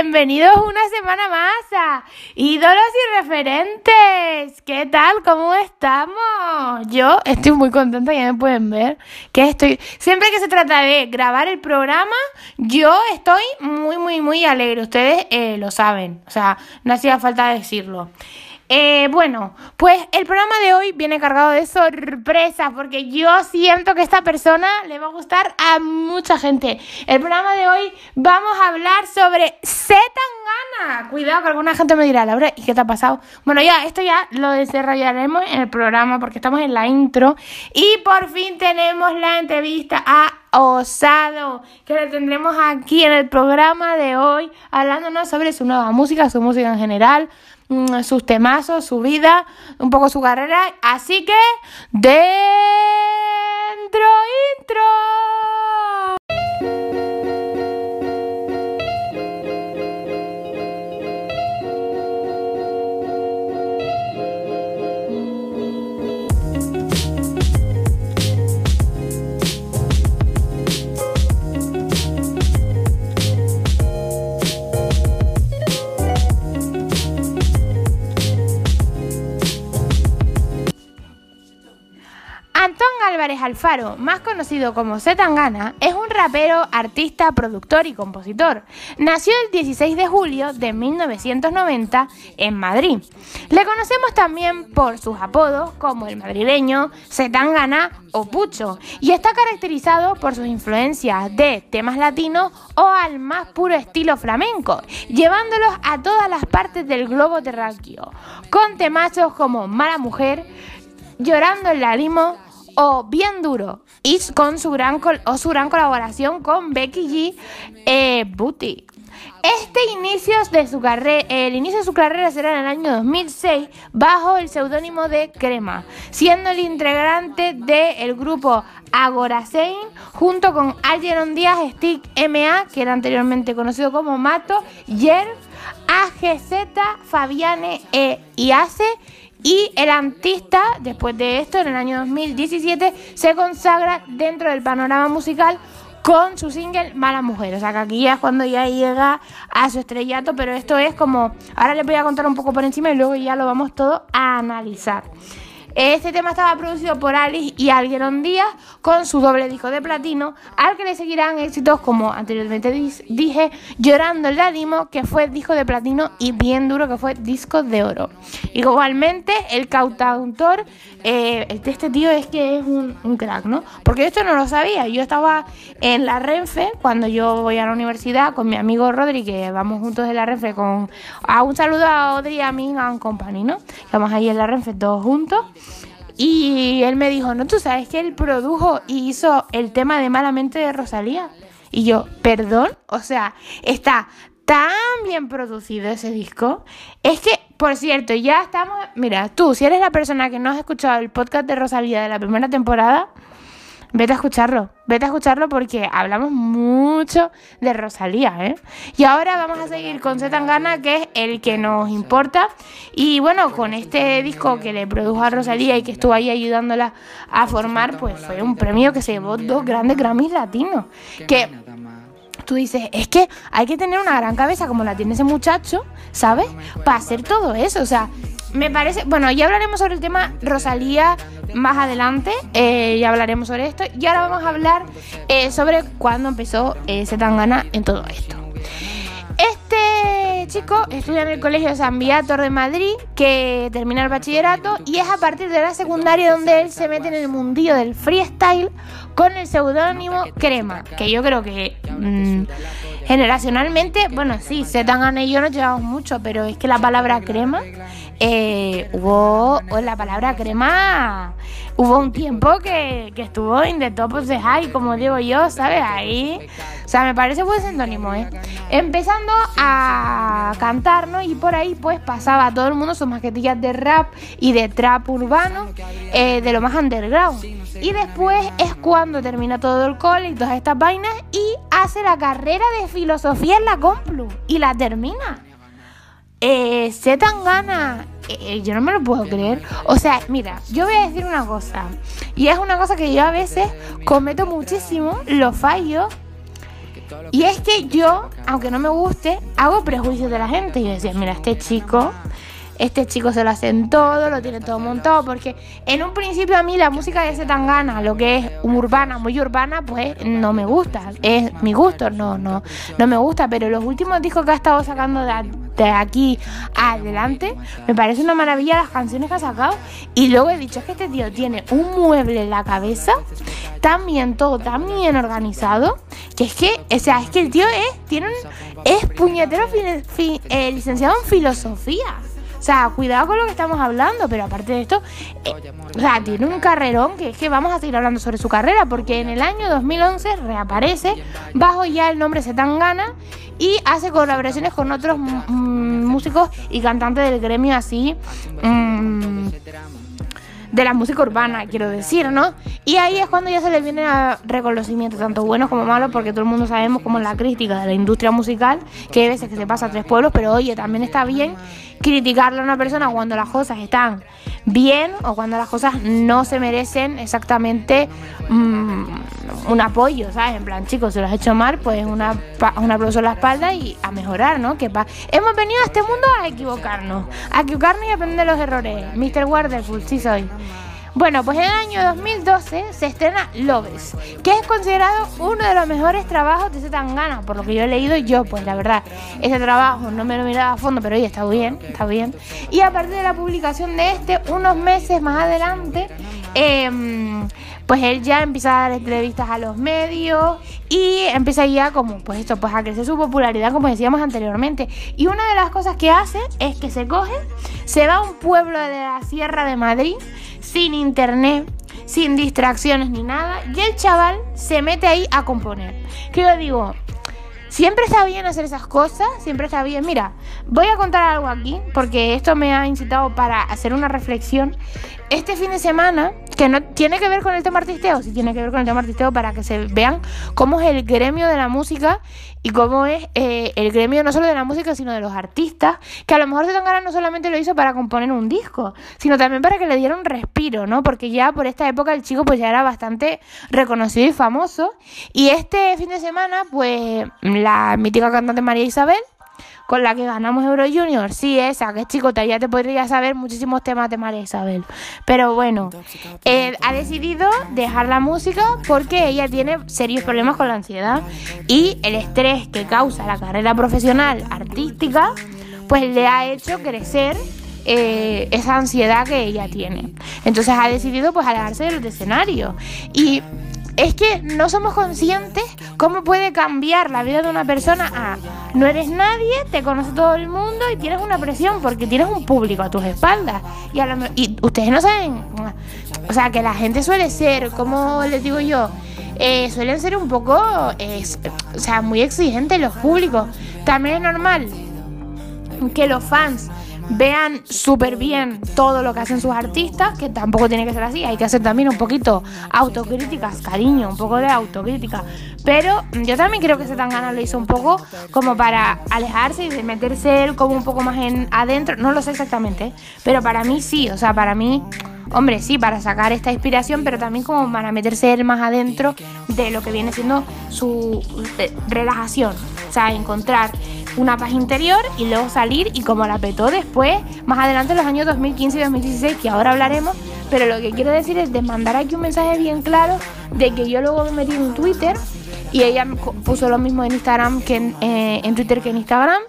bienvenidos una semana más a Ídolos y Referentes. ¿Qué tal? ¿Cómo estamos? Yo estoy muy contenta, ya me pueden ver que estoy... Siempre que se trata de grabar el programa, yo estoy muy, muy, muy alegre. Ustedes eh, lo saben, o sea, no hacía falta decirlo. Eh, bueno, pues el programa de hoy viene cargado de sorpresas porque yo siento que esta persona le va a gustar a mucha gente. El programa de hoy vamos a hablar sobre Zetangana. Cuidado que alguna gente me dirá, Laura, ¿y qué te ha pasado? Bueno, ya, esto ya lo desarrollaremos en el programa porque estamos en la intro y por fin tenemos la entrevista a Osado, que la tendremos aquí en el programa de hoy, hablándonos sobre su nueva música, su música en general, sus temazos, su vida, un poco su carrera. Así que, dentro intro. Álvarez Alfaro, más conocido como Zetangana, es un rapero, artista, productor y compositor. Nació el 16 de julio de 1990 en Madrid. Le conocemos también por sus apodos como el madrileño, Zetangana o Pucho, y está caracterizado por sus influencias de temas latinos o al más puro estilo flamenco, llevándolos a todas las partes del globo terráqueo, con temazos como Mala Mujer, Llorando en la limo, o Bien Duro, y con su gran, o su gran colaboración con Becky G. Eh, Booty. Este inicio de su carrera, el inicio de su carrera será en el año 2006 bajo el seudónimo de Crema, siendo el integrante del grupo Agorasein junto con Algeron Díaz, Stick MA, que era anteriormente conocido como Mato, Yerf, AGZ, Fabiane e IACE y el artista, después de esto, en el año 2017, se consagra dentro del panorama musical con su single Mala Mujer. O sea que aquí ya es cuando ya llega a su estrellato, pero esto es como, ahora les voy a contar un poco por encima y luego ya lo vamos todo a analizar. Este tema estaba producido por Alice y Alguerón Díaz con su doble disco de platino, al que le seguirán éxitos como anteriormente dije, Llorando el Ládimo, que fue disco de platino, y Bien Duro, que fue disco de oro. Igualmente, el cantautor, eh, este tío es que es un, crack, ¿no? Porque esto no lo sabía. Yo estaba en la Renfe cuando yo voy a la universidad con mi amigo Rodri, que vamos juntos en la Renfe con. A un saludo a Audrey y a mi Company, ¿no? Vamos ahí en la Renfe todos juntos. Y él me dijo, no, tú sabes que él produjo y hizo el tema de Malamente de Rosalía. Y yo, perdón, o sea, está tan bien producido ese disco. Es que, por cierto, ya estamos, mira, tú, si eres la persona que no has escuchado el podcast de Rosalía de la primera temporada, Vete a escucharlo, vete a escucharlo porque hablamos mucho de Rosalía, ¿eh? Y ahora vamos a seguir con Zetangana, que es el que nos importa. Y bueno, con este disco que le produjo a Rosalía y que estuvo ahí ayudándola a formar, pues fue un premio que se llevó dos grandes Grammys latinos. Que tú dices, es que hay que tener una gran cabeza como la tiene ese muchacho, ¿sabes? Para hacer todo eso. O sea, me parece, bueno, ya hablaremos sobre el tema Rosalía más adelante, eh, ya hablaremos sobre esto. Y ahora vamos a hablar eh, sobre cuándo empezó eh, Zetangana en todo esto. Este chico estudia en el Colegio San Viator de Madrid, que termina el bachillerato, y es a partir de la secundaria donde él se mete en el mundillo del freestyle con el seudónimo Crema, que yo creo que mm, generacionalmente, bueno, sí, Zetangana y yo nos llevamos mucho, pero es que la palabra crema eh, hubo la palabra crema, hubo un tiempo que, estuvo en the top of the high, como digo yo, ¿sabes? Ahí, o sea, me parece buen sinónimo, ¿eh? Empezando a cantar, ¿no? Y por ahí, pues, pasaba todo el mundo sus maquetillas de rap y de trap urbano, eh, de lo más underground. Y después es cuando termina todo el cole y todas estas vainas y hace la carrera de filosofía en la Complu y la termina. Eh, tan gana. Eh, yo no me lo puedo creer. O sea, mira, yo voy a decir una cosa. Y es una cosa que yo a veces cometo muchísimo, lo fallo. Y es que yo, aunque no me guste, hago prejuicios de la gente. Yo decía, mira, este chico este chico se lo hace en todo, lo tiene todo montado, porque en un principio a mí la música de ese tangana, lo que es urbana, muy urbana, pues no me gusta, es mi gusto, no, no, no me gusta, pero los últimos discos que ha estado sacando de, aquí adelante, me parece una maravilla las canciones que ha sacado, y luego he dicho, es que este tío tiene un mueble en la cabeza, tan bien todo, tan bien organizado, que es que, o sea, es que el tío es, tiene un, es puñetero eh, licenciado en filosofía. O sea, cuidado con lo que estamos hablando, pero aparte de esto, eh, o sea, tiene un carrerón que es que vamos a seguir hablando sobre su carrera, porque en el año 2011 reaparece bajo ya el nombre Zetangana y hace colaboraciones con otros músicos y cantantes del gremio así. De la música urbana, quiero decir, ¿no? Y ahí es cuando ya se le viene a reconocimientos, tanto buenos como malos, porque todo el mundo sabemos como la crítica de la industria musical, que hay veces que se pasa a tres pueblos, pero oye, también está bien criticarle a una persona cuando las cosas están bien o cuando las cosas no se merecen exactamente mm, un apoyo, ¿sabes? En plan, chicos, si lo has hecho mal, pues una, un aplauso en la espalda y a mejorar, ¿no? Que hemos venido a este mundo a equivocarnos, a equivocarnos y aprender los errores. Mr. Wonderful, sí soy. Bueno, pues en el año 2012 se estrena Loves, que es considerado uno de los mejores trabajos de Zetangana, por lo que yo he leído yo, pues la verdad, ese trabajo no me lo miraba a fondo, pero oye, está bien, está bien. Y a partir de la publicación de este, unos meses más adelante, em, pues él ya empieza a dar entrevistas a los medios y empieza ya como, pues esto, pues a crecer su popularidad, como decíamos anteriormente. Y una de las cosas que hace es que se coge, se va a un pueblo de la Sierra de Madrid, sin internet, sin distracciones ni nada, y el chaval se mete ahí a componer. Que yo digo, siempre está bien hacer esas cosas, siempre está bien. Mira, voy a contar algo aquí, porque esto me ha incitado para hacer una reflexión. Este fin de semana que no tiene que ver con el tema artisteo, sí tiene que ver con el tema artisteo para que se vean cómo es el gremio de la música y cómo es eh, el gremio no solo de la música, sino de los artistas, que a lo mejor Zetangana no solamente lo hizo para componer un disco, sino también para que le diera un respiro, ¿no? Porque ya por esta época el chico pues ya era bastante reconocido y famoso. Y este fin de semana, pues la mítica cantante María Isabel con la que ganamos Euro Junior. Sí, esa, que chico, ya te podría saber muchísimos temas de María Isabel. Pero bueno, él ha decidido dejar la música porque ella tiene serios problemas con la ansiedad y el estrés que causa la carrera profesional artística, pues le ha hecho crecer eh, esa ansiedad que ella tiene. Entonces ha decidido pues alejarse del escenario. Y es que no somos conscientes cómo puede cambiar la vida de una persona a no eres nadie, te conoce todo el mundo y tienes una presión porque tienes un público a tus espaldas. Y, y ustedes no saben, o sea, que la gente suele ser, como les digo yo, eh, suelen ser un poco, o sea, muy exigentes los públicos. También es normal que los fans vean súper bien todo lo que hacen sus artistas, que tampoco tiene que ser así, hay que hacer también un poquito autocríticas, cariño, un poco de autocrítica. Pero yo también creo que ese Tangana lo hizo un poco como para alejarse y meterse como un poco más en adentro, no lo sé exactamente, pero para mí sí, o sea, para mí hombre, sí, para sacar esta inspiración, pero también como para meterse él más adentro de lo que viene siendo su eh, relajación. O sea, encontrar una paz interior y luego salir y como la petó después, más adelante en los años 2015 y 2016, que ahora hablaremos, pero lo que quiero decir es de mandar aquí un mensaje bien claro de que yo luego me metí en Twitter y ella puso lo mismo en Instagram que en, eh, Twitter que en Instagram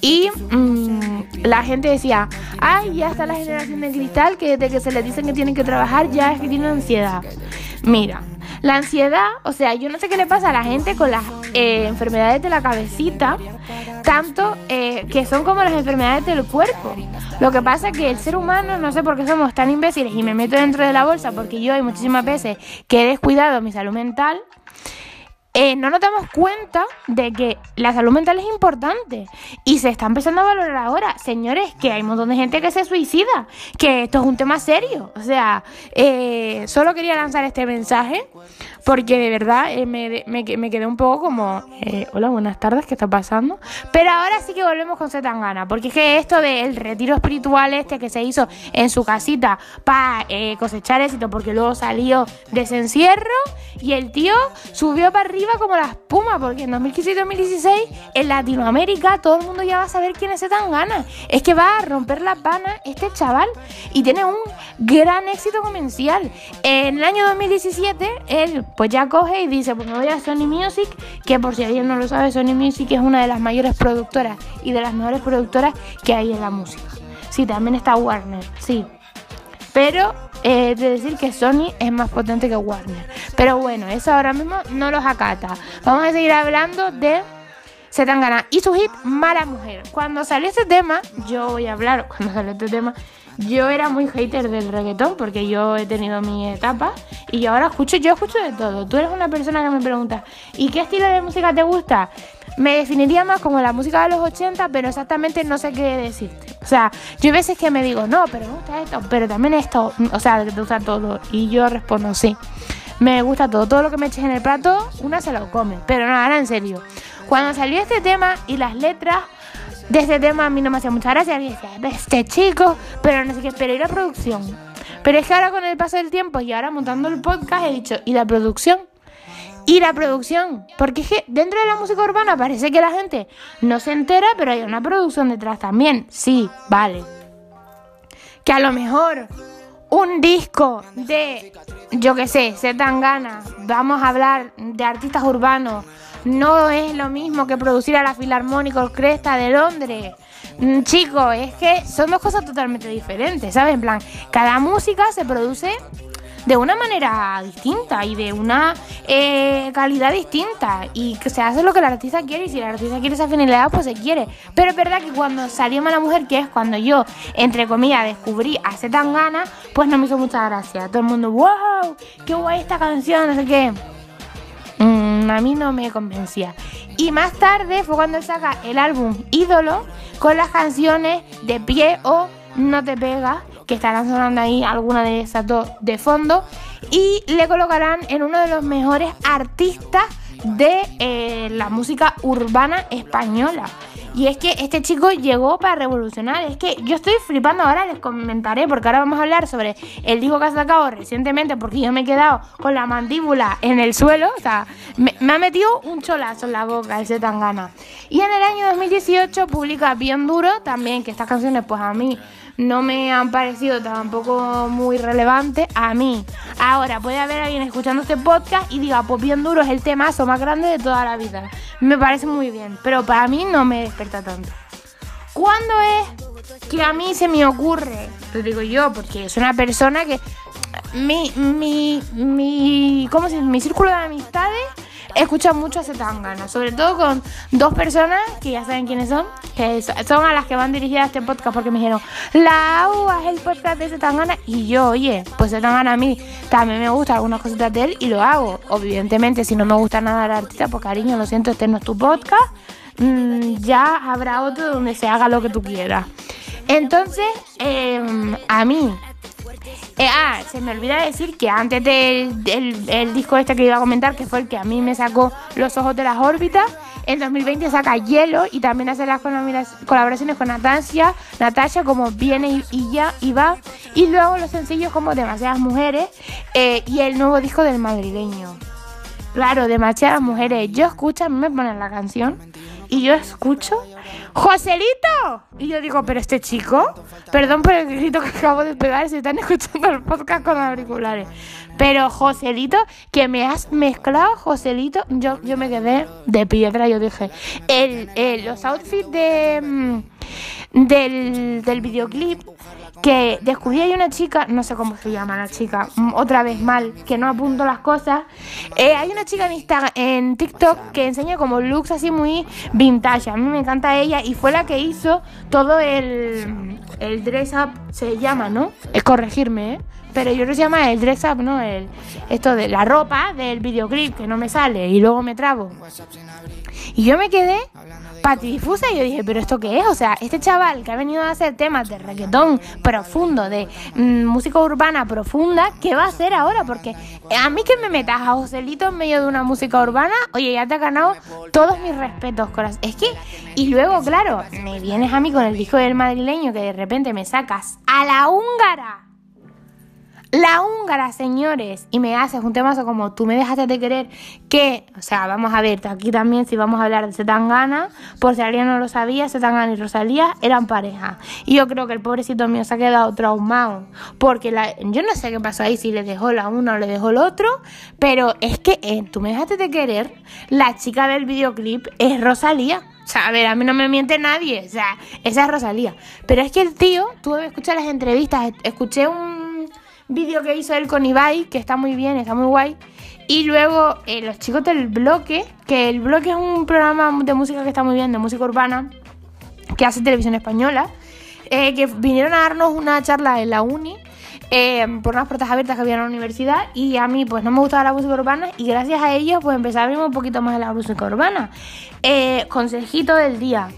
y mm, la gente decía, ay, ya está la generación de cristal que desde que se les dicen que tienen que trabajar ya es que tienen ansiedad. Mira, la ansiedad, o sea, yo no sé qué le pasa a la gente con las eh, enfermedades de la cabecita, tanto eh, que son como las enfermedades del cuerpo. Lo que pasa es que el ser humano, no sé por qué somos tan imbéciles y me meto dentro de la bolsa porque yo hay muchísimas veces que he descuidado mi salud mental eh, no nos damos cuenta de que la salud mental es importante y se está empezando a valorar ahora. Señores, que hay un montón de gente que se suicida, que esto es un tema serio. O sea, eh, solo quería lanzar este mensaje porque de verdad eh, me, me, quedé un poco como, hola, buenas tardes, ¿qué está pasando? Pero ahora sí que volvemos con Zetangana, porque es que esto del retiro espiritual este que se hizo en su casita para cosechar éxito, porque luego salió de ese encierro y el tío subió para arriba iba como la espuma, porque en 2015 y 2016 en Latinoamérica todo el mundo ya va a saber quién es Zetangana. Es que va a romper la pana este chaval y tiene un gran éxito comercial. En el año 2017 él pues ya coge y dice, pues me voy a Sony Music, que por si alguien no lo sabe, Sony Music es una de las mayores productoras y de las mejores productoras que hay en la música. Sí, también está Warner, sí. Pero eh, de decir que Sony es más potente que Warner. Pero bueno, eso ahora mismo no los acata. Vamos a seguir hablando de Zetangana y su hit Mala Mujer. Cuando salió este tema, yo voy a hablar, cuando salió este tema, yo era muy hater del reggaetón porque yo he tenido mi etapa y ahora escucho, yo escucho de todo. Tú eres una persona que me pregunta, ¿y qué estilo de música te gusta? Me definiría más como la música de los 80, pero exactamente no sé qué decirte. O sea, yo hay veces que me digo, no, pero me gusta esto, pero también esto, o sea, te gusta todo. Y yo respondo, sí, me gusta todo. Todo lo que me eches en el plato, una se lo come. Pero no, ahora en serio. Cuando salió este tema y las letras de este tema a mí no me hacía mucha gracia. Y decía, este chico, pero no sé qué, pero y la producción. Pero es que ahora con el paso del tiempo y ahora montando el podcast he dicho, ¿y la producción? Y la producción, porque es que dentro de la música urbana parece que la gente no se entera, pero hay una producción detrás también. Sí, vale. Que a lo mejor un disco de, yo qué sé, Zetangana, vamos a hablar de artistas urbanos, no es lo mismo que producir a la Filarmónica Orquesta de Londres. Mm, Chicos, es que son dos cosas totalmente diferentes, ¿sabes? En plan, cada música se produce de una manera distinta y de una eh, calidad distinta. Y que se hace lo que el artista quiere y si el artista quiere esa finalidad pues se quiere. Pero es verdad que cuando salió Mala Mujer que es cuando yo entre comillas descubrí a Zetangana pues no me hizo mucha gracia. Todo el mundo wow qué guay esta canción no sé qué. Mm, a mí no me convencía. Y más tarde fue cuando saca el álbum Ídolo con las canciones de pie o No te pega, que estarán sonando ahí alguna de esas dos de fondo. Y le colocarán en uno de los mejores artistas de eh, la música urbana española. Y es que este chico llegó para revolucionar. Es que yo estoy flipando ahora, les comentaré, porque ahora vamos a hablar sobre el disco que ha sacado recientemente, porque yo me he quedado con la mandíbula en el suelo. O sea, me, ha metido un cholazo en la boca ese tangana. Y en el año 2018 publica Bien Duro, también, que estas canciones, pues a mí no me han parecido tampoco muy relevantes a mí. Ahora, puede haber alguien escuchando este podcast y diga, pues bien duro es el temazo más grande de toda la vida. Me parece muy bien, pero para mí no me desperta tanto. ¿Cuándo es que a mí se me ocurre? Lo digo yo, porque soy una persona que... Mi, mi, mi, ¿cómo se dice? Mi círculo de amistades escucha mucho a Zetangana, sobre todo con dos personas que ya saben quiénes son, que son a las que van dirigidas este podcast porque me dijeron, la agua es el podcast de Zetangana y yo, oye, pues Zetangana a mí también me gusta algunas cositas de él y lo hago. Evidentemente, si no me gusta nada el artista, pues cariño, lo siento, este no es tu podcast, mm, ya habrá otro donde se haga lo que tú quieras. Entonces, em, a mí eh, ah, se me olvida decir que antes del disco este que iba a comentar, que fue el que a mí me sacó los ojos de las órbitas, en 2020 saca Hielo y también hace las colaboraciones con Natasha, Natasha como Viene y, ya y va. Y luego los sencillos como Demasiadas Mujeres eh, y el nuevo disco del madrileño. Claro, demasiadas mujeres. Yo escucho, a mí me ponen la canción y yo escucho ¡Joselito! Y yo digo, pero este chico, perdón por el grito que acabo de pegar, si están escuchando el podcast con auriculares. Pero Joselito, que me has mezclado, Joselito, yo, yo me quedé de piedra, yo dije, el, los outfits de, mm, del, del videoclip que descubrí hay una chica, no sé cómo se llama la chica, mm, otra vez mal, que no apunto las cosas. Eh, hay una chica en, Instagram, en TikTok que enseña como looks así muy vintage. A mí me encanta ella y fue la que hizo todo el, el dress up, se llama, ¿no? Es corregirme, ¿eh? Pero yo se llama el dress up, ¿no? El, esto de la ropa del videoclip que no me sale y luego me trabo. Y yo me quedé patidifusa y yo dije, pero ¿esto qué es? O sea, este chaval que ha venido a hacer temas de reggaetón profundo, de mm, música urbana profunda, ¿qué va a hacer ahora? Porque a mí que me metas a Joselito en medio de una música urbana, oye, ya te ha ganado todos mis respetos, corazón. Es que, y luego, claro, me vienes a mí con el disco del madrileño que de repente me sacas a la húngara La húngara, señores, y me haces un temazo como tú me dejaste de querer, que, o sea, vamos a ver, aquí también si vamos a hablar de Setangana, por si alguien no lo sabía, Setangana y Rosalía eran pareja. Y yo creo que el pobrecito mío se ha quedado traumado, porque la, yo no sé qué pasó ahí, si le dejó la una o le dejó el otro, pero es que eh, tú me dejaste de querer, la chica del videoclip es Rosalía. O sea, a ver, a mí no me miente nadie, o sea, esa es Rosalía. Pero es que el tío, tuve que las entrevistas, escuché un vídeo que hizo él con Ibai, que está muy bien, está muy guay. Y luego eh, los chicos del bloque, que el bloque es un programa de música que está muy bien, de música urbana, que hace televisión española, eh, que vinieron a darnos una charla en la uni. Eh, por unas puertas abiertas que había en la universidad y a mí pues no me gustaba la música urbana y gracias a ellos pues empecé a abrirme un poquito más de la música urbana. consejito del día.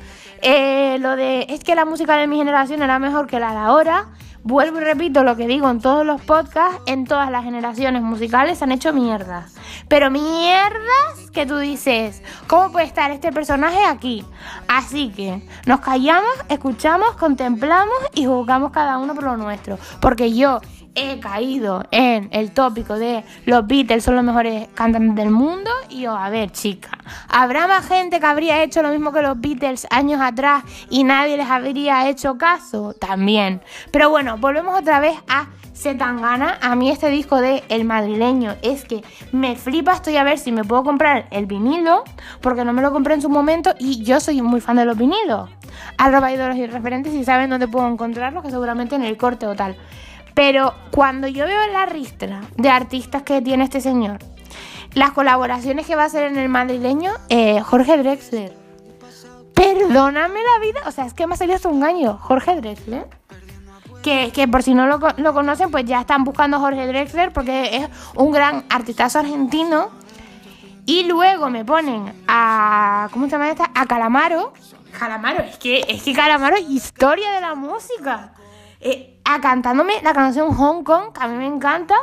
lo de es que la música de mi generación era mejor que la de ahora Vuelvo y repito lo que digo en todos los podcasts, en todas las generaciones musicales han hecho mierdas. Pero mierdas que tú dices, ¿cómo puede estar este personaje aquí? Así que nos callamos, escuchamos, contemplamos y juzgamos cada uno por lo nuestro. Porque yo he caído en el tópico de los Beatles son los mejores cantantes del mundo y yo, a ver, chica, ¿habrá más gente que habría hecho lo mismo que los Beatles años atrás y nadie les habría hecho caso? También. Pero bueno, volvemos otra vez a Zetangana. A mí este disco de El Madrileño es que me flipa. Estoy a ver si me puedo comprar el vinilo, porque no me lo compré en su momento y yo soy muy fan de los vinilos. Arroba ídolos y referentes y saben dónde puedo encontrarlos, que seguramente en el corte o tal. Pero cuando yo veo la ristra de artistas que tiene este señor, las colaboraciones que va a hacer en el madrileño, eh, Jorge Drexler. Perdóname la vida, o sea, es que me ha salido hasta un año, Jorge Drexler. Que, que por si no lo, lo, conocen, pues ya están buscando Jorge Drexler porque es un gran artistazo argentino. Y luego me ponen a. ¿Cómo se llama esta? A Calamaro. Calamaro, es que, es que Calamaro es historia de la música. Eh, a cantándome la canción Hong Kong, que a mí me encanta.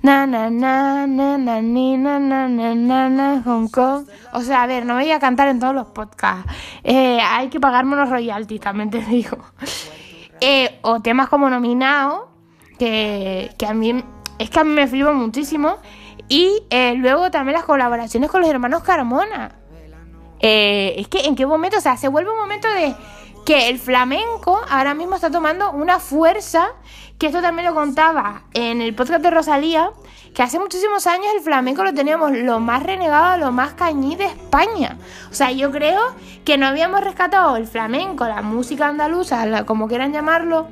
Na na na na na ni na na na na na Hong Kong. O sea, a ver, no me voy a cantar en todos los podcasts. Eh, hay que pagarme unos royalties, también te digo. Eh, o temas como nominado, que, que a mí es que a mí me flipo muchísimo. Y eh, luego también las colaboraciones con los hermanos Carmona. es que en qué momento, o sea, se vuelve un momento de que el flamenco ahora mismo está tomando una fuerza, que esto también lo contaba en el podcast de Rosalía, que hace muchísimos años el flamenco lo teníamos lo más renegado, lo más cañí de España. O sea, yo creo que no habíamos rescatado el flamenco, la música andaluza, como quieran llamarlo,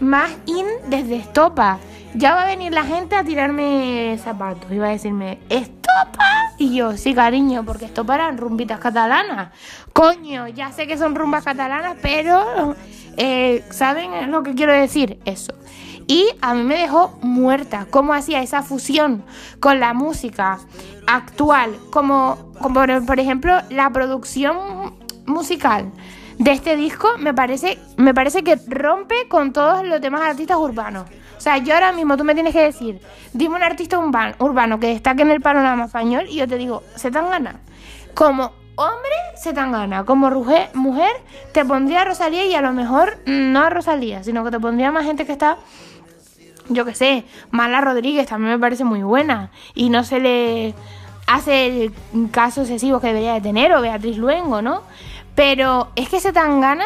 más in desde Estopa. Ya va a venir la gente a tirarme zapatos y a decirme, ¿Estopa? Y yo, sí, cariño, porque Estopa eran rumbitas catalanas. Coño, ya sé que son rumbas catalanas, pero eh, ¿saben lo que quiero decir? Eso. Y a mí me dejó muerta cómo hacía esa fusión con la música actual, como, como por ejemplo la producción musical de este disco me parece, me parece que rompe con todos los demás artistas urbanos. O sea, yo ahora mismo tú me tienes que decir, dime un artista urbano que destaque en el panorama español y yo te digo, se tan gana. Como hombre, se tan gana. Como mujer, te pondría a Rosalía y a lo mejor no a Rosalía, sino que te pondría más gente que está yo qué sé, Mala Rodríguez también me parece muy buena y no se le hace el caso excesivo que debería de tener o Beatriz Luengo, ¿no? Pero es que se tan gana.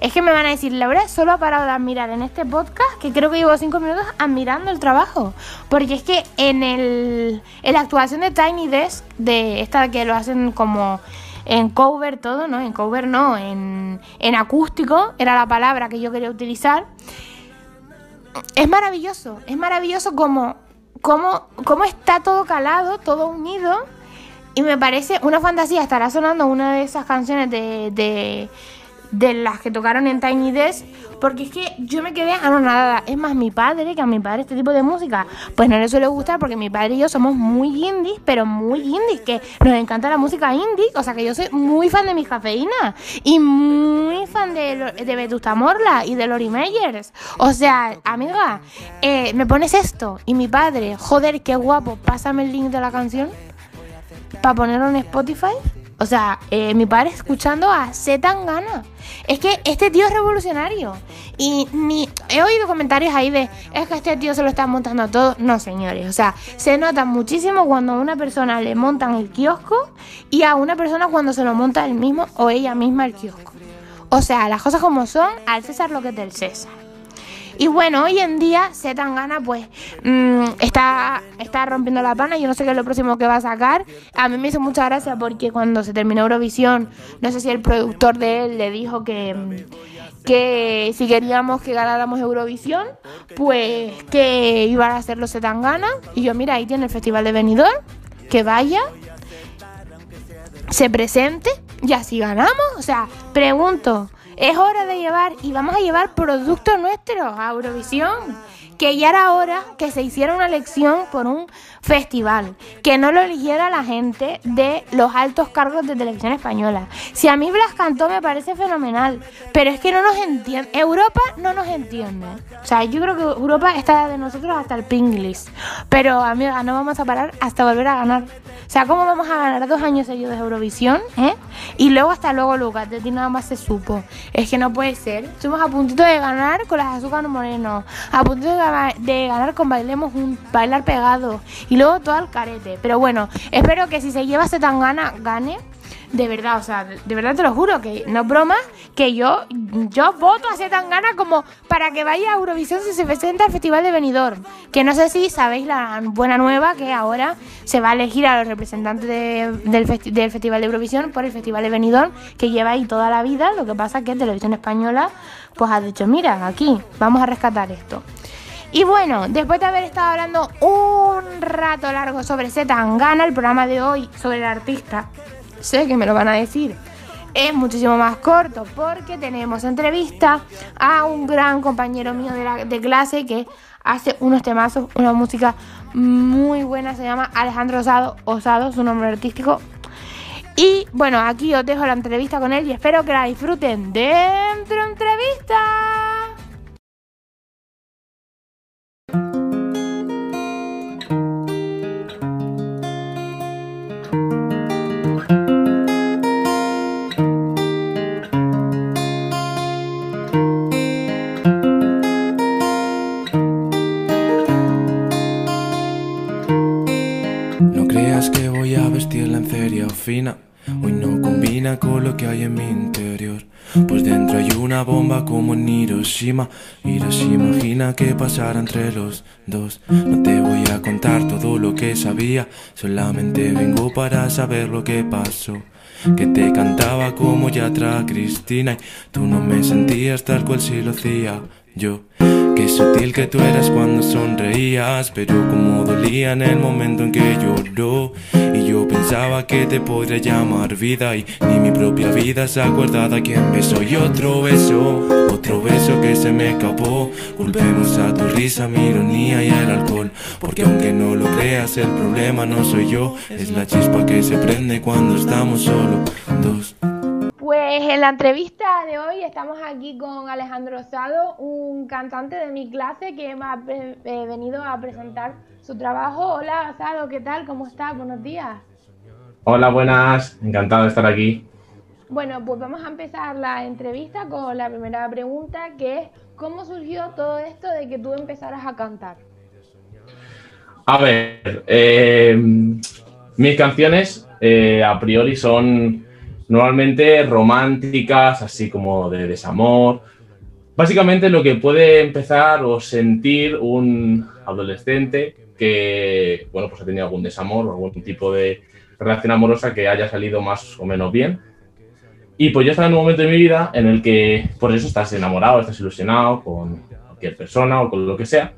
Es que me van a decir, Laura solo ha parado de admirar en este podcast, que creo que llevo cinco minutos admirando el trabajo. Porque es que en, el, en la actuación de Tiny Desk, de esta que lo hacen como en cover todo, ¿no? En cover no, en, en acústico, era la palabra que yo quería utilizar. Es maravilloso, es maravilloso como, como, como está todo calado, todo unido y me parece una fantasía, estará sonando una de esas canciones de, de, de las que tocaron en Tiny Desk, porque es que yo me quedé anonadada. Es más, mi padre, que a mi padre este tipo de música, pues no le suele gustar porque mi padre y yo somos muy indies, pero muy indies, que nos encanta la música indie. O sea que yo soy muy fan de mi cafeína y muy fan de, de Vetusta Morla y de Lori Meyers. O sea, amiga, eh, me pones esto y mi padre, joder, qué guapo, pásame el link de la canción para ponerlo en Spotify. O sea, eh, mi padre escuchando a Zetangana. Es que este tío es revolucionario. Y ni he oído comentarios ahí de, es que este tío se lo está montando todo. No, señores. O sea, se nota muchísimo cuando a una persona le montan el kiosco y a una persona cuando se lo monta él mismo o ella misma el kiosco. O sea, las cosas como son, al César lo que es del César. Y bueno, hoy en día Zetangana pues mm, está, está rompiendo la pana. Yo no sé qué es lo próximo que va a sacar. A mí me hizo mucha gracia porque cuando se terminó Eurovisión, no sé si el productor de él le dijo que, mm, que si queríamos que ganáramos Eurovisión, pues que iban a hacerlo Zetangana. Y yo, mira, ahí tiene el Festival de Benidorm, que vaya, se presente y así ganamos. O sea, pregunto, es hora de llevar, y vamos a llevar productos nuestros a Eurovisión. Que ya era hora que se hiciera una elección por un festival, que no lo eligiera la gente de los altos cargos de televisión española. Si a mí Blas cantó me parece fenomenal, pero es que no nos entiende, Europa no nos entiende. O sea, yo creo que Europa está de nosotros hasta el pinglis, pero amiga, no vamos a parar hasta volver a ganar. O sea, ¿cómo vamos a ganar dos años seguidos de Eurovisión? Eh? Y luego hasta luego, Lucas, de ti nada más se supo. Es que no puede ser. Estuvimos a puntito de ganar con las azúcar moreno, a puntito de, ganar con bailemos un bailar pegado luego todo al carete. Pero bueno, espero que si se lleva tan gana, gane de verdad, o sea, de verdad te lo juro, que no es broma, que yo, yo voto a Zetangana como para que vaya a Eurovisión si se presenta al Festival de Benidorm. Que no sé si sabéis la buena nueva que ahora se va a elegir a los representantes del, Festival de Eurovisión por el Festival de Benidorm, que lleva ahí toda la vida. Lo que pasa es que Televisión Española pues ha dicho, mira, aquí vamos a rescatar esto. Y bueno, después de haber estado hablando un rato largo sobre Zetangana, el programa de hoy sobre el artista sé que me lo van a decir. Es muchísimo más corto porque tenemos entrevista a un gran compañero mío de, clase que hace unos temazos, una música muy buena, se llama Alejandro Osado, Osado, su nombre artístico. Y bueno, aquí os dejo la entrevista con él y espero que la disfruten dentro de Hoy no combina con lo que hay en mi interior. Pues dentro hay una bomba como en Hiroshima. Hiroshima imagina que pasara entre los dos. No te voy a contar todo lo que sabía. Solamente vengo para saber lo que pasó. Que te cantaba como ya Yatra Cristina. Y tú no me sentías tal cual si lo hacía yo. Qué sutil que tú eras cuando sonreías, pero como dolía en el momento en que lloró. Y yo pensaba que te podría llamar vida y ni mi propia vida se acordaba quién besó y otro beso, otro beso que se me escapó. Culpemos a tu risa, mi ironía y el alcohol, porque aunque no lo creas el problema no soy yo, es la chispa que se prende cuando estamos solo dos. Pues en la entrevista de hoy estamos aquí con Alejandro Osado, un cantante de mi clase que me ha eh, venido a presentar su trabajo. Hola Osado, ¿qué tal? ¿Cómo estás? Buenos días. Hola, buenas, encantado de estar aquí. Bueno, pues vamos a empezar la entrevista con la primera pregunta, que es ¿cómo surgió todo esto de que tú empezaras a cantar? A ver, eh, mis canciones eh, a priori son normalmente románticas, así como de desamor. Básicamente lo que puede empezar o sentir un adolescente que, bueno, pues ha tenido algún desamor o algún tipo de relación amorosa que haya salido más o menos bien. Y pues yo estaba en un momento de mi vida en el que por eso estás enamorado, estás ilusionado con cualquier persona o con lo que sea.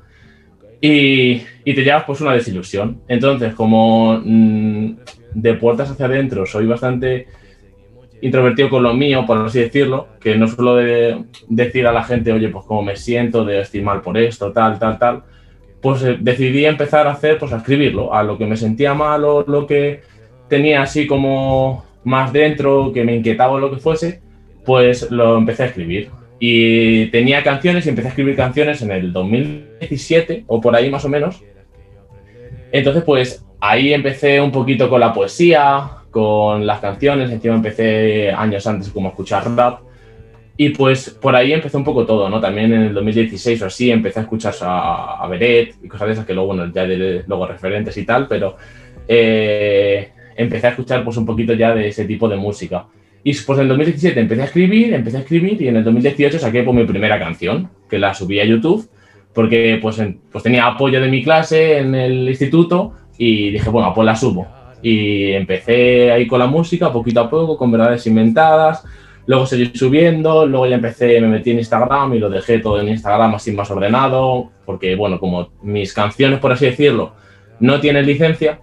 Y, y te llevas pues una desilusión. Entonces, como mm, de puertas hacia adentro soy bastante introvertido con lo mío, por así decirlo, que no suelo de decir a la gente, oye, pues cómo me siento, de estar mal por esto, tal, tal, tal, pues eh, decidí empezar a hacer, pues a escribirlo, a lo que me sentía mal o lo que tenía así como más dentro, que me inquietaba o lo que fuese, pues lo empecé a escribir. Y tenía canciones y empecé a escribir canciones en el 2017 o por ahí más o menos. Entonces, pues ahí empecé un poquito con la poesía, con las canciones, encima empecé años antes como a escuchar rap y pues por ahí empezó un poco todo, ¿no? También en el 2016 o así empecé a escuchar a, a Beret y cosas de esas que luego, bueno, ya de, luego referentes y tal, pero eh, empecé a escuchar pues un poquito ya de ese tipo de música. Y pues en el 2017 empecé a escribir, empecé a escribir y en el 2018 saqué pues, mi primera canción, que la subí a YouTube, porque pues, pues tenía apoyo de mi clase en el instituto y dije, bueno, pues la subo. Y empecé ahí con la música, poquito a poco, con verdades inventadas, Luego seguí subiendo, luego ya empecé, me metí en Instagram y lo dejé todo en Instagram así más ordenado, porque bueno, como mis canciones, por así decirlo, no tienen licencia,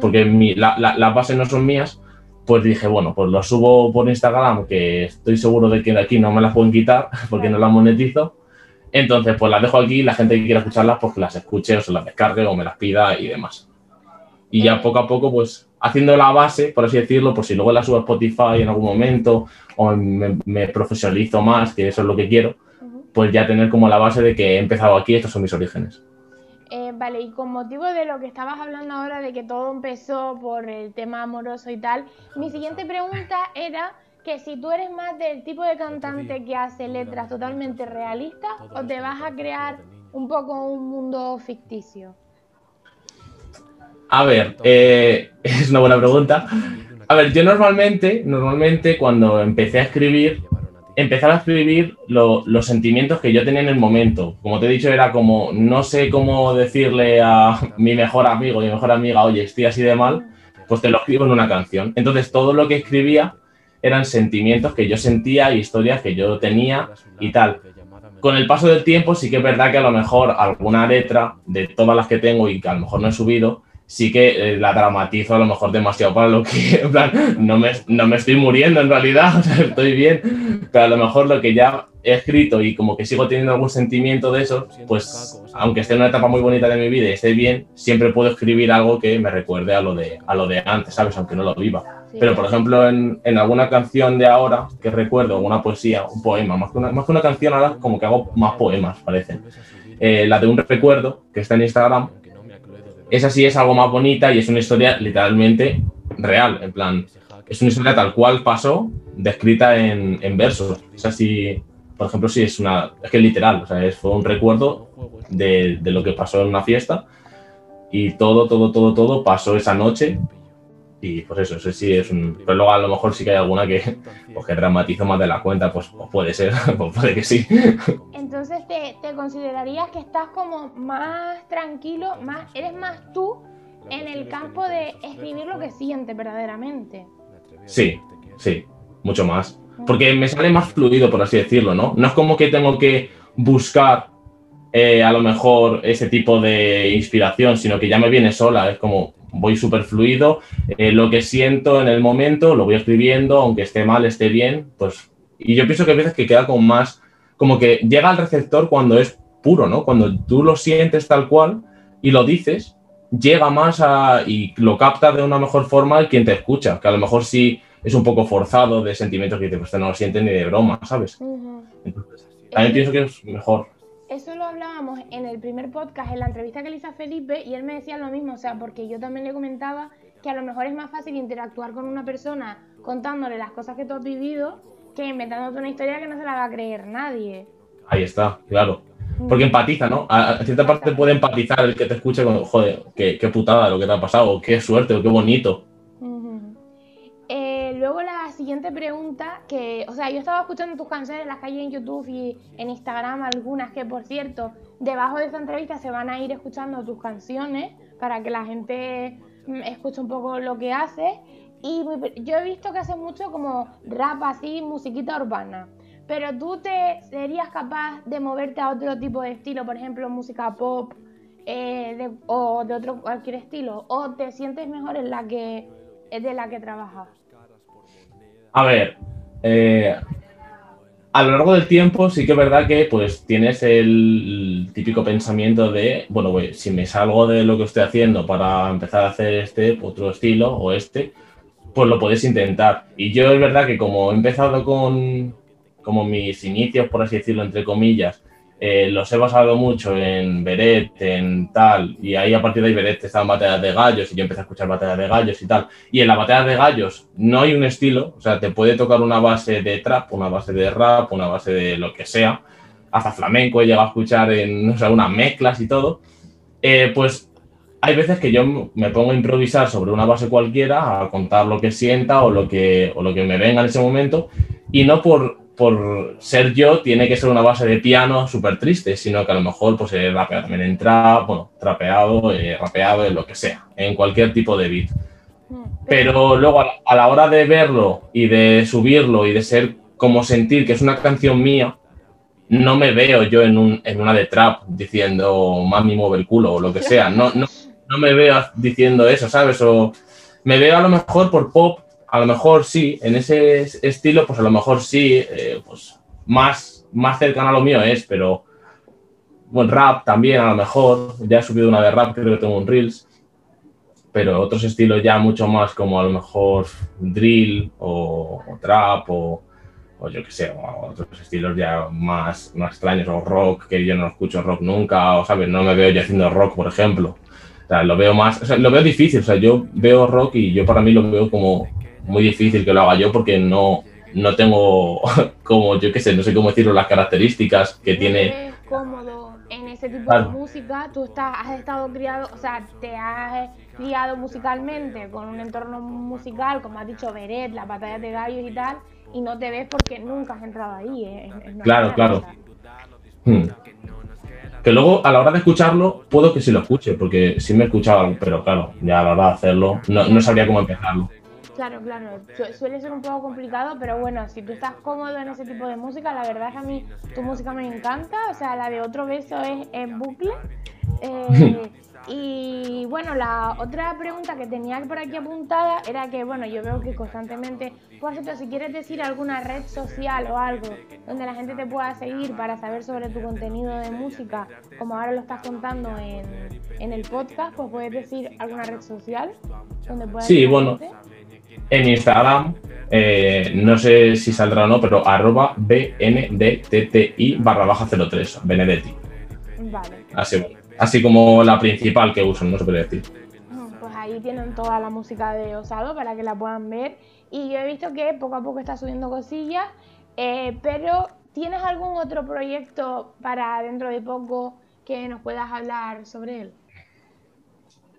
porque las la, bases no son mías, pues dije, bueno, pues lo subo por Instagram, que estoy seguro de que de aquí no me las pueden quitar, porque no las monetizo. Entonces, pues las dejo aquí, la gente que quiera escucharlas, pues que las escuche o se las descargue o me las pida y demás. Y ya poco a poco, pues haciendo la base, por así decirlo, por si luego la subo a Spotify en algún momento o me, profesionalizo más, que eso es lo que quiero, pues ya tener como la base de que he empezado aquí, estos son mis orígenes. Eh, vale, y con motivo de lo que estabas hablando ahora, de que todo empezó por el tema amoroso y tal, mi siguiente pregunta era que si tú eres más del tipo de cantante que hace letras totalmente realistas o te vas a crear un poco un mundo ficticio. A ver, eh, es una buena pregunta. A ver, yo normalmente, normalmente cuando empecé a escribir, empezaba a escribir los sentimientos que yo tenía en el momento. Como te he dicho, era como, no sé cómo decirle a mi mejor amigo y mi mejor amiga, oye, estoy así de mal, pues te lo escribo en una canción. Entonces, todo lo que escribía eran sentimientos que yo sentía, historias que yo tenía y tal. Con el paso del tiempo sí que es verdad que a lo mejor alguna letra de todas las que tengo y que a lo mejor no he subido, sí que eh, la dramatizo a lo mejor demasiado para lo que, en plan, no me, no me estoy muriendo en realidad, o sea, estoy bien, pero a lo mejor lo que ya he escrito y como que sigo teniendo algún sentimiento de eso, pues aunque esté en una etapa muy bonita de mi vida y esté bien, siempre puedo escribir algo que me recuerde a lo de, a lo de antes, ¿sabes? Aunque no lo viva. Pero, por ejemplo, en, en, alguna canción de ahora que recuerdo, alguna poesía, un poema, más que una, más que una canción, ahora como que hago más poemas, parece. Eh, la de un recuerdo, que está en Instagram, esa sí es algo más bonita y es una historia literalmente real, en plan, es una historia tal cual pasó, descrita en, versos. Esa sí, por ejemplo, sí es una, es que es literal, o sea, es, fue un recuerdo de, de lo que pasó en una fiesta y todo, todo, todo, todo pasó esa noche y pues eso, eso sí es un. Pero luego a lo mejor sí que hay alguna que, pues, que dramatizo más de la cuenta, pues, pues puede ser, pues puede que sí. Entonces te, te, considerarías que estás como más tranquilo, más, eres más tú en el campo de escribir lo que sientes verdaderamente. Sí, sí, mucho más. Porque me sale más fluido, por así decirlo, ¿no? No es como que tengo que buscar eh, a lo mejor ese tipo de inspiración, sino que ya me viene sola. Es como, voy súper fluido, eh, lo que siento en el momento lo voy escribiendo, aunque esté mal, esté bien, pues... Y yo pienso que a veces que queda como más, como que llega al receptor cuando es puro, ¿no? Cuando tú lo sientes tal cual y lo dices, llega más a, y lo capta de una mejor forma el quien te escucha, que a lo mejor sí es un poco forzado de sentimientos que te, pues, no lo sientes ni de broma, ¿sabes? también pienso que es mejor eso lo hablábamos en el primer podcast, en la entrevista que le hizo a Felipe, y él me decía lo mismo, o sea, porque yo también le comentaba que a lo mejor es más fácil interactuar con una persona contándole las cosas que tú has vivido que inventándote una historia que no se la va a creer nadie. Ahí está, claro. Mm. Porque empatiza, ¿no? A, cierta parte puede empatizar el que te escuche con, joder, qué, qué putada lo que te ha pasado, qué suerte, o qué bonito. Eh, siguiente pregunta, que, o sea, yo estaba escuchando tus canciones en las calles en YouTube y en Instagram, algunas que, por cierto, debajo de esta entrevista se van a ir escuchando tus canciones para que la gente mm, escuche un poco lo que haces. Y yo he visto que haces mucho como rap así, musiquita urbana. Pero tú te serías capaz de moverte a otro tipo de estilo, por ejemplo, música pop eh, o de otro cualquier estilo, o te sientes mejor en la que es de la que trabajas. A ver, eh, a lo largo del tiempo sí que es verdad que pues tienes el típico pensamiento de, bueno, si me salgo de lo que estoy haciendo para empezar a hacer este otro estilo o este, pues lo puedes intentar. Y yo es verdad que como he empezado con como mis inicios, por así decirlo, entre comillas, eh, los he basado mucho en Beret, en tal, y ahí a partir de ahí Beret estaban batallas de gallos y yo empecé a escuchar batallas de gallos y tal. Y en la batalla de gallos no hay un estilo, o sea, te puede tocar una base de trap, una base de rap, una base de lo que sea, hasta flamenco he llegado a escuchar en, no sé, unas mezclas y todo. Eh, pues hay veces que yo me pongo a improvisar sobre una base cualquiera, a contar lo que sienta o lo que, o lo que me venga en ese momento, y no por por ser yo, tiene que ser una base de piano súper triste, sino que a lo mejor pues he rapeado también en trap, bueno, trapeado, eh, rapeado, en lo que sea, en cualquier tipo de beat. Mm, pero luego a la hora de verlo y de subirlo y de ser como sentir que es una canción mía, no me veo yo en, un, en una de trap diciendo mami mueve el culo o lo que sea. No, no, no me veo diciendo eso, ¿sabes? O me veo a lo mejor por pop a lo mejor sí, en ese estilo, pues a lo mejor sí, eh, pues más, más cercano a lo mío es, pero bueno, rap también a lo mejor, ya he subido una de rap, creo que tengo un Reels, pero otros estilos ya mucho más como a lo mejor drill o, trap o, o, yo qué sé, otros estilos ya más, más extraños o rock, que yo no escucho rock nunca, o sabes, no me veo yo haciendo rock, por ejemplo. Lo veo más, lo veo difícil, o sea, yo veo rock y yo para mí lo veo como muy difícil que lo haga yo porque no, no tengo como, yo qué sé, no sé cómo decirlo, las características que tiene. cómodo en ese tipo de música, tú estás, has estado criado, o sea, te has criado musicalmente con un entorno musical, como has dicho, Beret, las batallas de gallos y tal, y no te ves porque nunca has entrado ahí. ¿eh? claro, claro. Hmm. Que luego a la hora de escucharlo, puedo que sí lo escuche, porque sí me he escuchado, pero claro, ya a la hora de hacerlo, no, no sabría cómo empezarlo. Claro, claro, suele ser un poco complicado, pero bueno, si tú estás cómodo en ese tipo de música, la verdad es que a mí tu música me encanta, o sea, la de otro beso es en bucle. Eh, y bueno, la otra pregunta que tenía por aquí apuntada era que, bueno, yo veo que constantemente, por cierto, si quieres decir alguna red social o algo donde la gente te pueda seguir para saber sobre tu contenido de música, como ahora lo estás contando en, en el podcast, pues puedes decir alguna red social donde puedas... Sí, bueno en Instagram, eh, no sé si saldrá o no, pero arroba bndtti barra baja 03, Benedetti. Vale. Así, así como la principal que uso, no se puede decir. Pues ahí tienen toda la música de Osado para que la puedan ver. Y yo he visto que poco a poco está subiendo cosillas, eh, pero ¿tienes algún otro proyecto para dentro de poco que nos puedas hablar sobre él?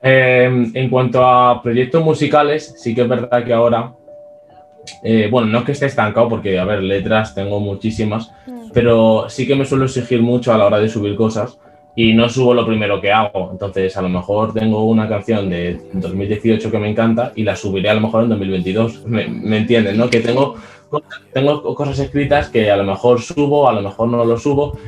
Em, en cuanto a proyectos musicales, sí que es verdad que ahora, eh, bueno, no es que esté estancado porque, a ver, letras tengo muchísimas, mm. pero sí que me suelo exigir mucho a la hora de subir cosas y no subo lo primero que hago. Entonces, a lo mejor tengo una canción de 2018 que me encanta y la subiré a lo mejor en 2022. ¿Me, me entienden, no? Que tengo, tengo cosas escritas que a lo mejor subo, a lo mejor no lo subo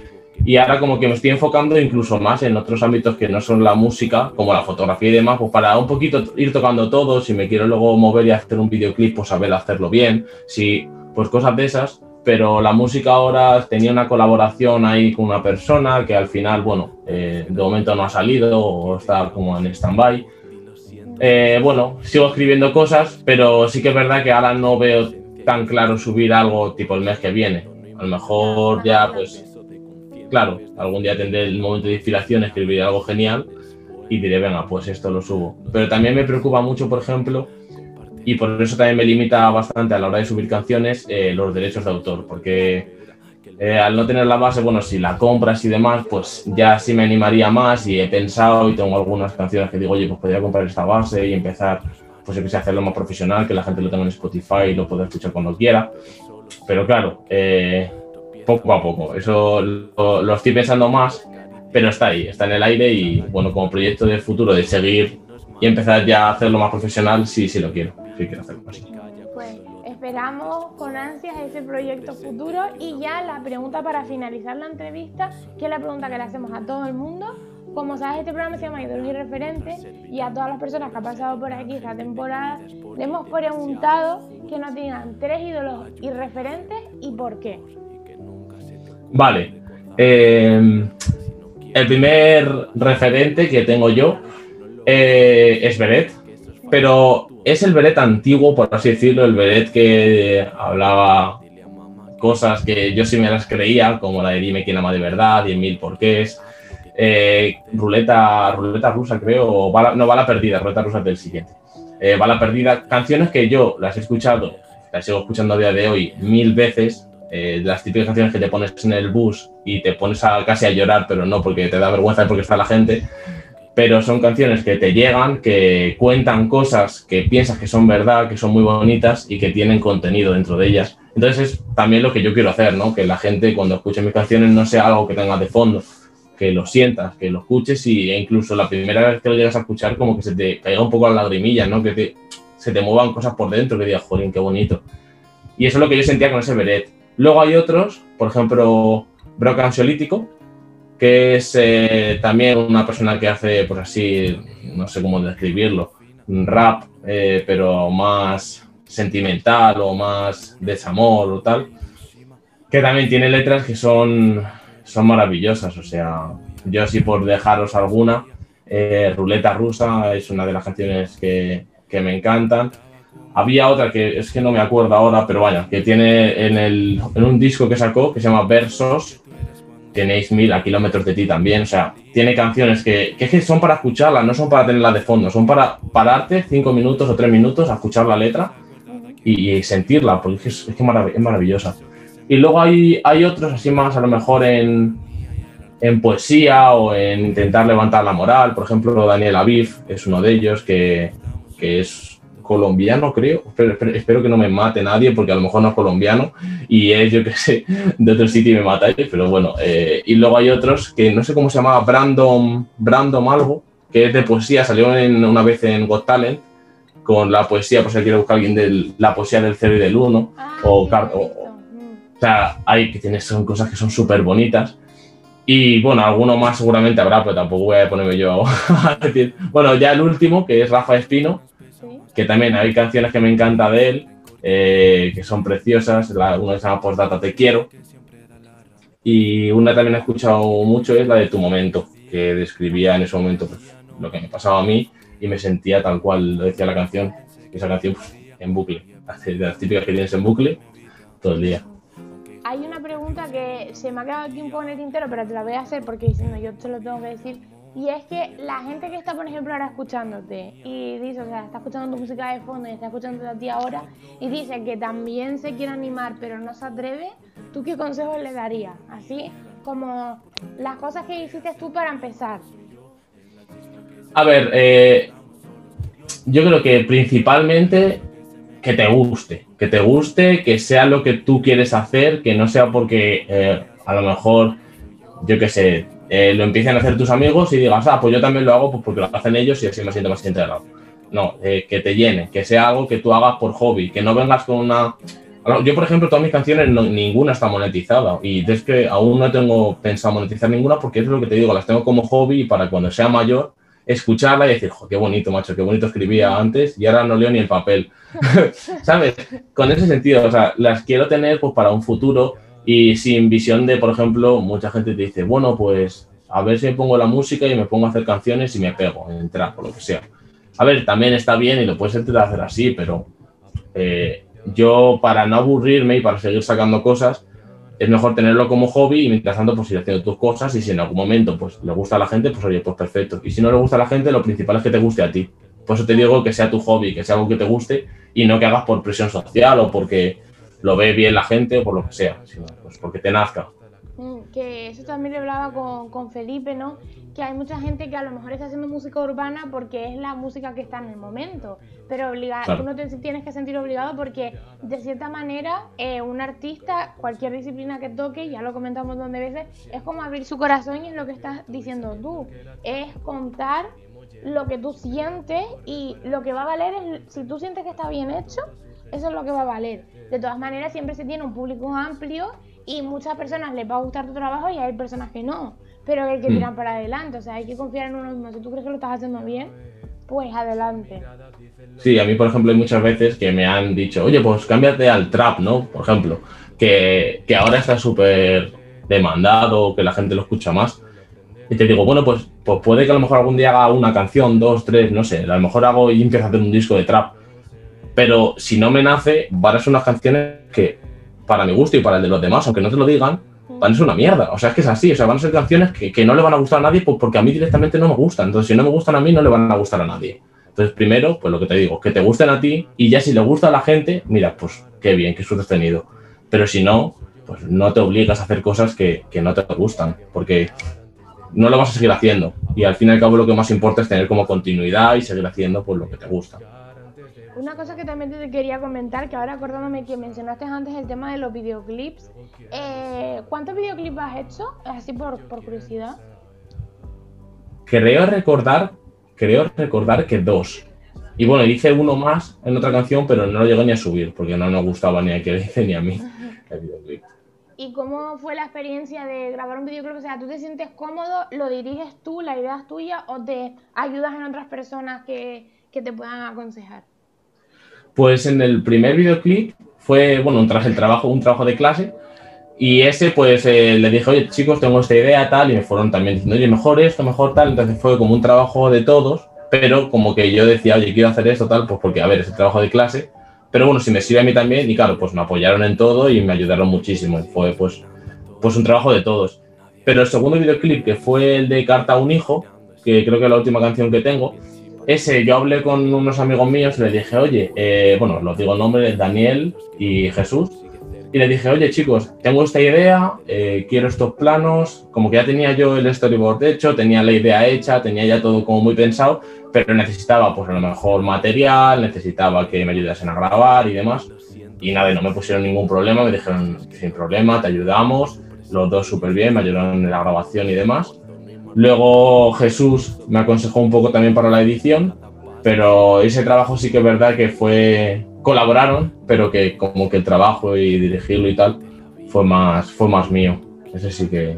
y ahora como que me estoy enfocando incluso más en otros ámbitos que no son la música, como la fotografía y demás, pues para un poquito ir tocando todo, si me quiero luego mover y hacer un videoclip, pues saber hacerlo bien, si, pues cosas de esas, pero la música ahora tenía una colaboración ahí con una persona que al final, bueno, eh, de momento no ha salido o está como en stand-by. Eh, bueno, sigo escribiendo cosas, pero sí que es verdad que ahora no veo tan claro subir algo tipo el mes que viene. A lo mejor ya pues claro, algún día tendré el momento de inspiración, escribiré algo genial y diré, venga, pues esto lo subo. Pero también me preocupa mucho, por ejemplo, y por eso también me limita bastante a la hora de subir canciones, eh, los derechos de autor, porque eh, al no tener la base, bueno, si la compras y demás, pues ya sí me animaría más y he pensado y tengo algunas canciones que digo, oye, pues podría comprar esta base y empezar, pues yo sé, hacerlo más profesional, que la gente lo tenga en Spotify y lo pueda escuchar cuando quiera. Pero claro, eh, poco a poco. Eso lo, estoy pensando más, pero está ahí, está en el aire y bueno, como proyecto de futuro de seguir y empezar ya a hacerlo más profesional, sí, sí lo quiero, sí quiero hacerlo así. Pues esperamos con ansias ese proyecto futuro y ya la pregunta para finalizar la entrevista, que es la pregunta que le hacemos a todo el mundo. Como sabes, este programa se llama Ídolos Referentes y a todas las personas que han pasado por aquí esta temporada le hemos preguntado que nos digan tres ídolos irreferentes y por qué. Vale. Em, el primer referente que tengo yo eh, es Beret, pero es el Beret antiguo, por así decirlo, el Beret que hablaba cosas que yo sí me las creía, como la de Dime quién ama de verdad, 10.000 porqués, eh, ruleta, ruleta rusa creo, bala, no, bala perdida, ruleta rusa del siguiente. Eh, bala perdida, canciones que yo las he escuchado, las sigo escuchando a día de hoy mil veces, eh, las típicas canciones que te pones en el bus y te pones a, casi a llorar, pero no porque te da vergüenza porque está la gente, pero son canciones que te llegan, que cuentan cosas que piensas que son verdad, que son muy bonitas y que tienen contenido dentro de ellas. Entonces es también lo que yo quiero hacer, ¿no? Que la gente cuando escuche mis canciones no sea algo que tenga de fondo, que lo sientas, que lo escuches y e incluso la primera vez que lo llegas a escuchar como que se te caiga un poco la lagrimilla, ¿no? Que se te muevan cosas por dentro, que digas, joder, qué bonito. Y eso es lo que yo sentía con ese Beret. Luego hay otros, por ejemplo, Brock Ansiolítico, que es eh, también una persona que hace, pues así, no sé cómo describirlo, rap, eh, pero más sentimental o más desamor o tal, que también tiene letras que son, son maravillosas, o sea, yo así por dejaros alguna, eh, Ruleta Rusa es una de las canciones que, que me encantan. Había otra que es que no me acuerdo ahora, pero vaya, que tiene en, el, en un disco que sacó que se llama Versos, tenéis mil a kilómetros de ti también. O sea, tiene canciones que, que, son para escucharlas, no son para tenerlas de fondo, son para pararte cinco minutos o tres minutos a escuchar la letra y, sentirla, porque es, es, que es maravillosa. Y luego hay, hay otros así más a lo mejor en, en poesía o en intentar levantar la moral. Por ejemplo, Daniel Aviv es uno de ellos que, que es colombiano, creo. Espero, que no me mate nadie porque a lo mejor no es colombiano y es, yo que sé, de otro sitio y me mata pero bueno. Eh, y luego hay otros que no sé cómo se llamaba, Brandon, Brandon algo, que es de poesía, salió en, una vez en Got Talent con la poesía, por si quiere buscar alguien de la poesía del 0 y del 1 ah, o, o, sea, hay que tienes son cosas que son súper bonitas. Y bueno, alguno más seguramente habrá, pero tampoco voy a ponerme yo a decir. Bueno, ya el último, que es Rafa Espino, que también hay canciones que me encanta de él, eh, que son preciosas. La, una se llama Postdata Te Quiero. Y una también he escuchado mucho es la de Tu Momento, que describía en ese momento pues, lo que me pasaba a mí y me sentía tal cual lo decía la canción. Esa canción pues, en bucle, de las típicas que tienes en bucle todo el día. Hay una pregunta que se me ha quedado aquí un poco en el tintero, pero te la voy a hacer porque diciendo yo te lo tengo que decir. Y es que la gente que está, por ejemplo, ahora escuchándote y dice, o sea, está escuchando tu música de fondo y está escuchando a ti ahora y dice que también se quiere animar pero no se atreve, ¿tú qué consejos le darías? Así como las cosas que hiciste tú para empezar. A ver, eh, yo creo que principalmente que te guste, que te guste, que sea lo que tú quieres hacer, que no sea porque eh, a lo mejor, yo qué sé, eh, lo empiecen a hacer tus amigos y digas, ah, pues yo también lo hago pues porque lo hacen ellos y así me siento más integrado. No, eh, que te llene, que sea algo que tú hagas por hobby, que no vengas con una... Yo, por ejemplo, todas mis canciones, ninguna está monetizada y es que aún no tengo pensado monetizar ninguna porque es lo que te digo, las tengo como hobby y para cuando sea mayor escucharla y decir, jo, qué bonito, macho, qué bonito escribía antes y ahora no leo ni el papel. ¿Sabes? Con ese sentido, o sea, las quiero tener pues para un futuro y sin visión de, por ejemplo, mucha gente te dice, bueno, pues a ver si me pongo la música y me pongo a hacer canciones y me pego en trap o lo que sea. A ver, también está bien y lo puedes intentar hacer así, pero eh, yo para no aburrirme y para seguir sacando cosas, es mejor tenerlo como hobby y mientras tanto pues ir haciendo tus cosas y si en algún momento pues le gusta a la gente, pues oye, pues perfecto. Y si no le gusta a la gente, lo principal es que te guste a ti. Por eso te digo que sea tu hobby, que sea algo que te guste y no que hagas por presión social o porque lo ve bien la gente o por lo que sea, sino pues porque te nazca. Mm, que eso también le hablaba con, con, Felipe, ¿no? Que hay mucha gente que a lo mejor está haciendo música urbana porque es la música que está en el momento, pero obligado, tú no te tienes que sentir obligado porque de cierta manera eh, un artista, cualquier disciplina que toque, ya lo comentamos donde veces, es como abrir su corazón y es lo que estás diciendo tú, es contar lo que tú sientes y lo que va a valer es, si tú sientes que está bien hecho, eso es lo que va a valer. De todas maneras, siempre se tiene un público amplio y muchas personas les va a gustar tu trabajo y hay personas que no. Pero hay que mm. tirar para adelante, o sea, hay que confiar en uno mismo. Si tú crees que lo estás haciendo bien, pues adelante. Sí, a mí, por ejemplo, hay muchas veces que me han dicho, oye, pues cámbiate al trap, ¿no? Por ejemplo, que, que ahora está súper demandado, que la gente lo escucha más. Y te digo, bueno, pues, pues puede que a lo mejor algún día haga una canción, dos, tres, no sé, a lo mejor hago y empiezo a hacer un disco de trap pero si no me nace, van a ser unas canciones que para mi gusto y para el de los demás, aunque no te lo digan, van a ser una mierda. O sea, es que es así. O sea, van a ser canciones que, que no le van a gustar a nadie porque a mí directamente no me gustan. Entonces, si no me gustan a mí, no le van a gustar a nadie. Entonces, primero, pues lo que te digo, que te gusten a ti y ya si le gusta a la gente, mira, pues qué bien, qué suerte tenido. Pero si no, pues no te obligas a hacer cosas que, que no te gustan, porque no lo vas a seguir haciendo. Y al fin y al cabo lo que más importa es tener como continuidad y seguir haciendo pues lo que te gusta. Una cosa que también te quería comentar, que ahora acordándome que mencionaste antes el tema de los videoclips, eh, ¿cuántos videoclips has hecho? Así por, por curiosidad. Creo recordar, creo recordar que dos. Y bueno, hice uno más en otra canción, pero no lo llegué ni a subir, porque no nos gustaba ni a que dice ni a mí el videoclip. ¿Y cómo fue la experiencia de grabar un videoclip? O sea, ¿tú te sientes cómodo? ¿Lo diriges tú? ¿La idea es tuya? ¿O te ayudas en otras personas que, que te puedan aconsejar? Pues en el primer videoclip fue, bueno, tras el trabajo, un trabajo de clase. Y ese, pues eh, le dije, oye, chicos, tengo esta idea, tal. Y me fueron también diciendo, oye, mejor esto, mejor tal. Entonces fue como un trabajo de todos. Pero como que yo decía, oye, quiero hacer esto, tal, pues porque, a ver, es el trabajo de clase. Pero bueno, si me sirve a mí también. Y claro, pues me apoyaron en todo y me ayudaron muchísimo. Fue, pues, pues un trabajo de todos. Pero el segundo videoclip, que fue el de Carta a un hijo, que creo que es la última canción que tengo, ese yo hablé con unos amigos míos y les dije, oye, eh, bueno, los digo el nombre, Daniel y Jesús, y les dije, oye chicos, tengo esta idea, eh, quiero estos planos, como que ya tenía yo el storyboard hecho, tenía la idea hecha, tenía ya todo como muy pensado, pero necesitaba pues a lo mejor material, necesitaba que me ayudasen a grabar y demás. Y nada, no me pusieron ningún problema, me dijeron, sin problema, te ayudamos, los dos súper bien, me ayudaron en la grabación y demás. Luego Jesús me aconsejó un poco también para la edición, pero ese trabajo sí que es verdad que fue colaboraron, pero que como que el trabajo y dirigirlo y tal fue más fue más mío. Ese sí que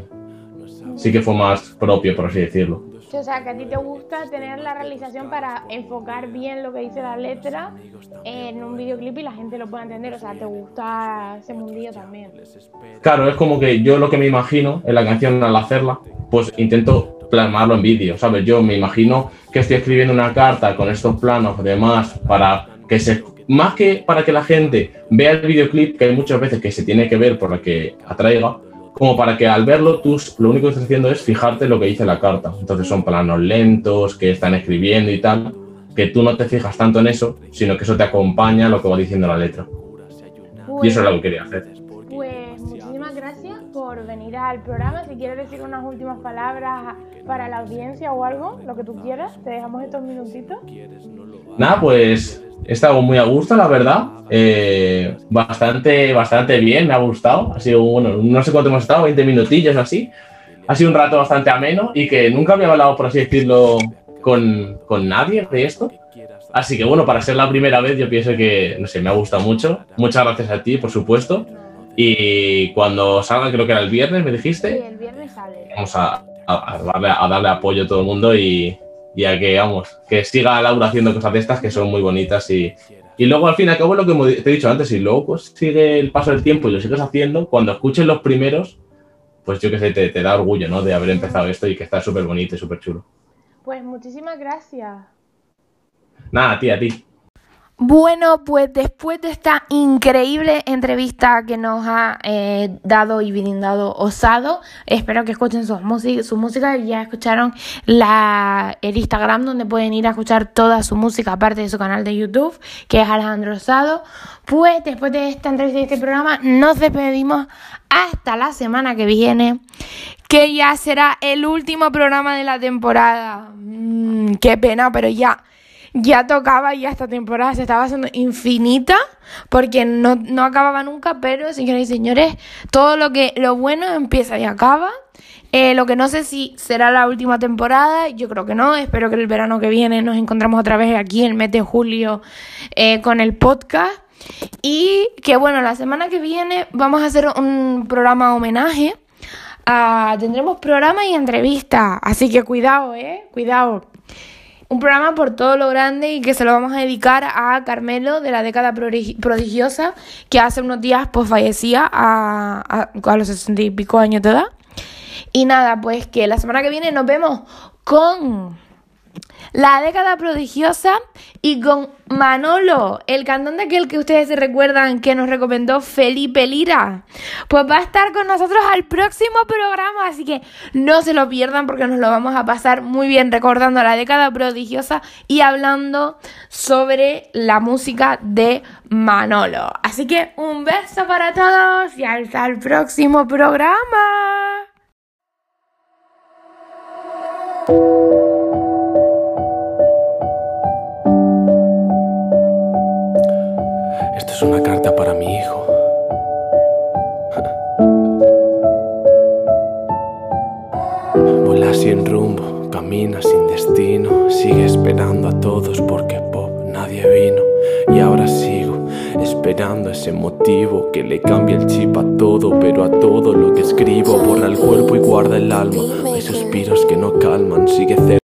sí que fue más propio, por así decirlo. O sea, que a ti te gusta tener la realización para enfocar bien lo que dice la letra en un videoclip y la gente lo pueda entender. O sea, te gusta ese mundillo también. Claro, es como que yo lo que me imagino en la canción al hacerla, pues intento plasmarlo en vídeo, ¿sabes? Yo me imagino que estoy escribiendo una carta con estos planos, demás, para que se más que para que la gente vea el videoclip, que hay muchas veces que se tiene que ver por la que atraiga, como para que al verlo tú lo único que estás haciendo es fijarte lo que dice la carta. Entonces son planos lentos, que están escribiendo y tal, que tú no te fijas tanto en eso, sino que eso te acompaña a lo que va diciendo la letra. y eso es lo que quería hacer. Al programa. Si quieres decir unas últimas palabras para la audiencia o algo, lo que tú quieras, te dejamos estos minutitos. Nada, pues he estado muy a gusto, la verdad. Eh, bastante, bastante bien, me ha gustado. Ha sido, bueno, no sé cuánto hemos estado, 20 minutillos así. Ha sido un rato bastante ameno y que nunca había hablado, por así decirlo, con, con nadie de esto. Así que bueno, para ser la primera vez yo pienso que, no sé, me ha gustado mucho. Muchas gracias a ti, por supuesto. Y cuando salga, creo que era el viernes, me dijiste. Sí, el viernes sale. Vamos a, a, darle, a darle apoyo a todo el mundo y, y a que, vamos, que siga Laura haciendo cosas de estas que son muy bonitas y, y luego al fin y al cabo lo que te he dicho antes, y luego pues sigue el paso del tiempo y lo sigues haciendo, cuando escuches los primeros, pues yo que sé, te, te da orgullo, ¿no? De haber empezado esto y que está súper bonito y súper chulo. Pues muchísimas gracias. Nada, a ti, a ti. Bueno, pues después de esta increíble entrevista que nos ha eh, dado y brindado Osado, espero que escuchen su, música. Ya escucharon la, el Instagram donde pueden ir a escuchar toda su música, aparte de su canal de YouTube, que es Alejandro Osado. Pues después de esta entrevista y este programa, nos despedimos hasta la semana que viene, que ya será el último programa de la temporada. Mm, qué pena, pero ya ya tocaba, ya esta temporada se estaba haciendo infinita, porque no, no acababa nunca, pero señoras y señores, todo lo que lo bueno empieza y acaba. Eh, lo que no sé si será la última temporada, yo creo que no, espero que el verano que viene nos encontramos otra vez aquí en el mes de julio eh, con el podcast. Y que bueno, la semana que viene vamos a hacer un programa homenaje. Ah, tendremos programa y entrevista, así que cuidado, eh, cuidado un programa por todo lo grande y que se lo vamos a dedicar a Carmelo de la década prodigiosa que hace unos días pues fallecía a, a, los sesenta y pico años de edad. Y nada, pues que la semana que viene nos vemos con la década prodigiosa y con Manolo, el cantante aquel que ustedes se recuerdan que nos recomendó Felipe Lira, pues va a estar con nosotros al próximo programa, así que no se lo pierdan porque nos lo vamos a pasar muy bien recordando la década prodigiosa y hablando sobre la música de Manolo. Así que un beso para todos y hasta el próximo programa. Es una carta para mi hijo. Vuela sin rumbo, camina sin destino, sigue esperando a todos porque pop nadie vino. Y ahora sigo esperando ese motivo que le cambie el chip a todo, pero a todo lo que escribo borra el cuerpo y guarda el alma. Hay suspiros que no calman, sigue cerca.